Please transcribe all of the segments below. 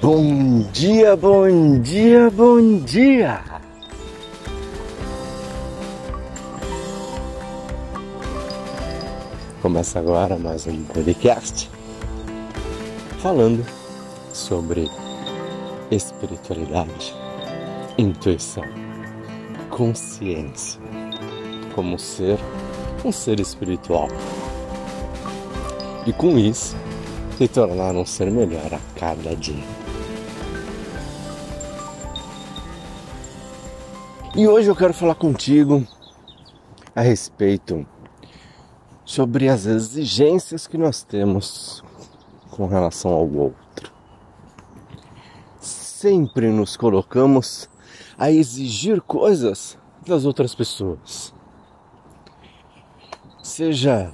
Bom dia, bom dia, bom dia! Começa agora mais um podcast falando sobre espiritualidade, intuição, consciência, como ser um ser espiritual. E com isso, se tornar um ser melhor a cada dia. E hoje eu quero falar contigo a respeito sobre as exigências que nós temos com relação ao outro. Sempre nos colocamos a exigir coisas das outras pessoas. Seja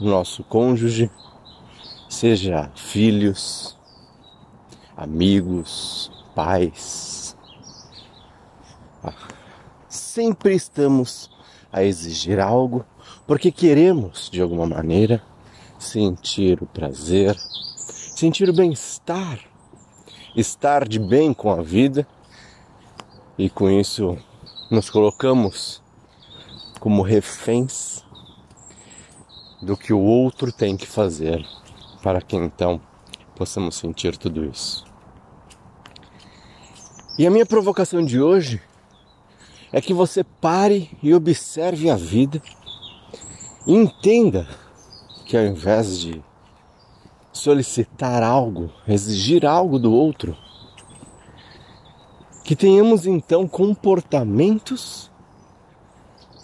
nosso cônjuge, seja filhos, amigos, pais. Sempre estamos a exigir algo porque queremos, de alguma maneira, sentir o prazer, sentir o bem-estar, estar de bem com a vida e com isso nos colocamos como reféns do que o outro tem que fazer para que então possamos sentir tudo isso. E a minha provocação de hoje é que você pare e observe a vida e entenda que ao invés de solicitar algo, exigir algo do outro, que tenhamos então comportamentos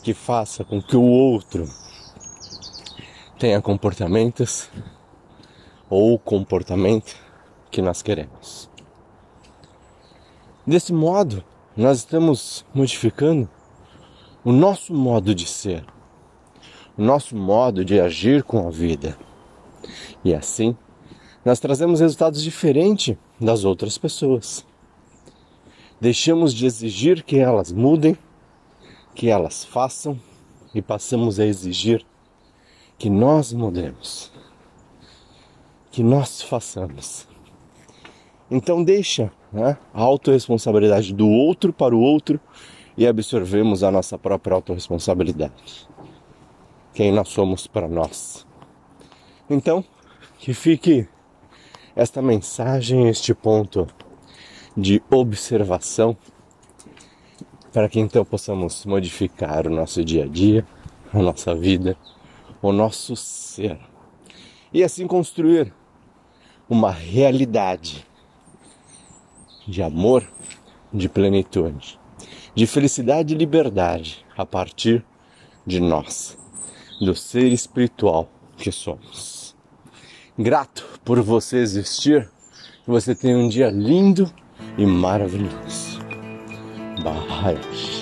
que faça com que o outro tenha comportamentos ou o comportamento que nós queremos. Desse modo, nós estamos modificando o nosso modo de ser, o nosso modo de agir com a vida. E assim, nós trazemos resultados diferentes das outras pessoas. Deixamos de exigir que elas mudem, que elas façam e passamos a exigir que nós mudemos que nós façamos. Então deixa né, a autorresponsabilidade do outro para o outro e absorvemos a nossa própria autorresponsabilidade. Quem nós somos para nós. Então, que fique esta mensagem, este ponto de observação, para que então possamos modificar o nosso dia a dia, a nossa vida, o nosso ser. E assim construir uma realidade de amor, de plenitude, de felicidade e liberdade a partir de nós, do ser espiritual que somos. Grato por você existir, que você tenha um dia lindo e maravilhoso. Bye.